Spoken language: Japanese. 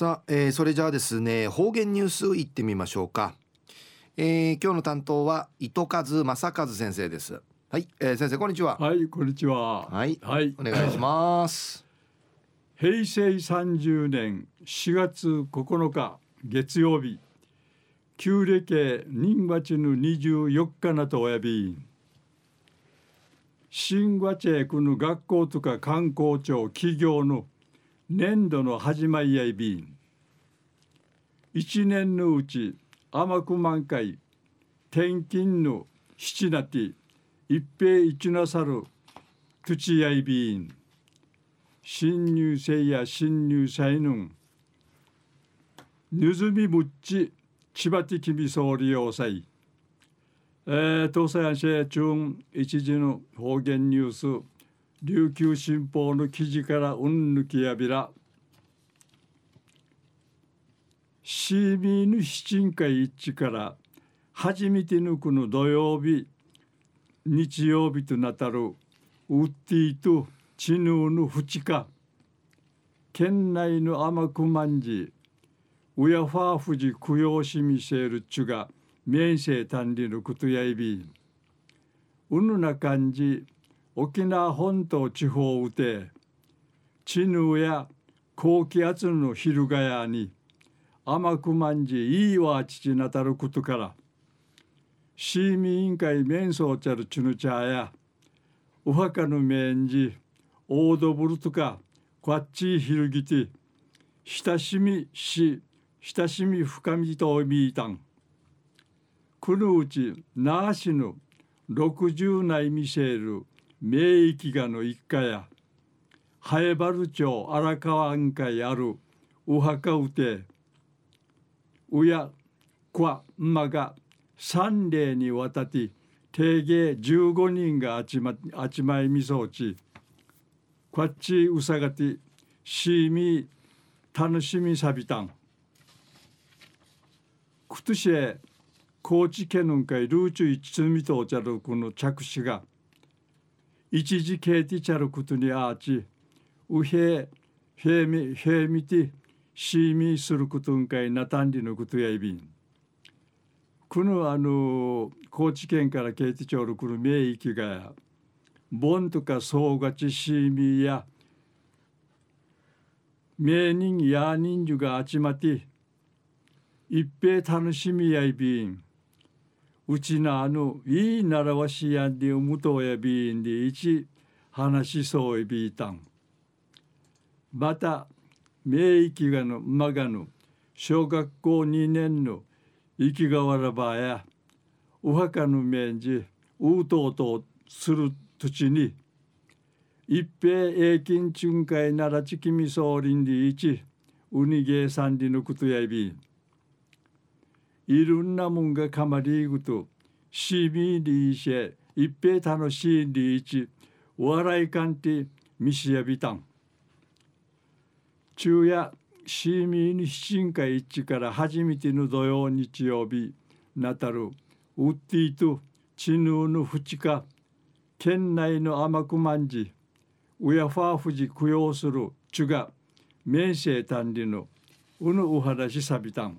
さあ、えー、それじゃあですね方言ニュースいってみましょうか、えー、今日の担当は糸数正和先生です。はい、えー、先生こんにちは。はいこんにちは。はい、はい、お願いします。平成三十年四月9日月曜日。旧暦人月の二十四日なとおやび。新和チ区の学校とか観光庁企業の年度の始まりやいびん一年のうち甘く満開。転勤の七なて一平一なさる土やいびん新入生や新入生のぬずみむっち千葉的み総理要塞。えー、東西安市中一時の方言ニュース。琉球新報の記事からうんぬきやびら。シーミーヌ七人会一致から初めて抜くの土曜日日曜日となたるウッディとチヌーの二日県内の甘くまんじウヤファーフジ供養しみせるちゅが面世単理のことやいびうぬな感じ沖縄本島地方うてチヌーや高気圧の昼がやに甘くまんじいいわ父なたることから市民委員会面相ちゃるちぬちゃやお墓の面じオードブルとかこっちひるぎて親しみし親しみ深みとみいたん。このうちなあしの60内見せる名域がの一家やハエバル町荒川案会あるお墓うてうやこわんまが三例にわたって定芸15人が集ま集まいみそうちこっちうさがてしみ楽しみさびたんくとしえ高知県の会ルーチュイチツミとおちゃるこの着手が一時ケーティチャルことにあーちうへへみへみてしみすることんかいなたんりのことやいびん。このあの高知県からケーティチョール来る名域がボンとか総勝ちシーミーや名人や人数が集まって一平楽しみやいびん。うちのあのいい習わしやんでうむとやびんで一話しそういびいたん。また名域がのまがの小学校2年の生きがわらばやお墓の面じうとうとする土地に一平永金巡回ならちきみそうりんでいちうにげさんりのことやびん。いろんなもんがかまりぐとしみりいし一平楽しいりいち笑いかんてみしやびたん。昼夜シーミーに新会一致から初めての土曜日曜日なたるウッディとチヌーの二日県内の甘くまんじウヤファーフジ供養するチュガ名声単理のうぬお話さびたん。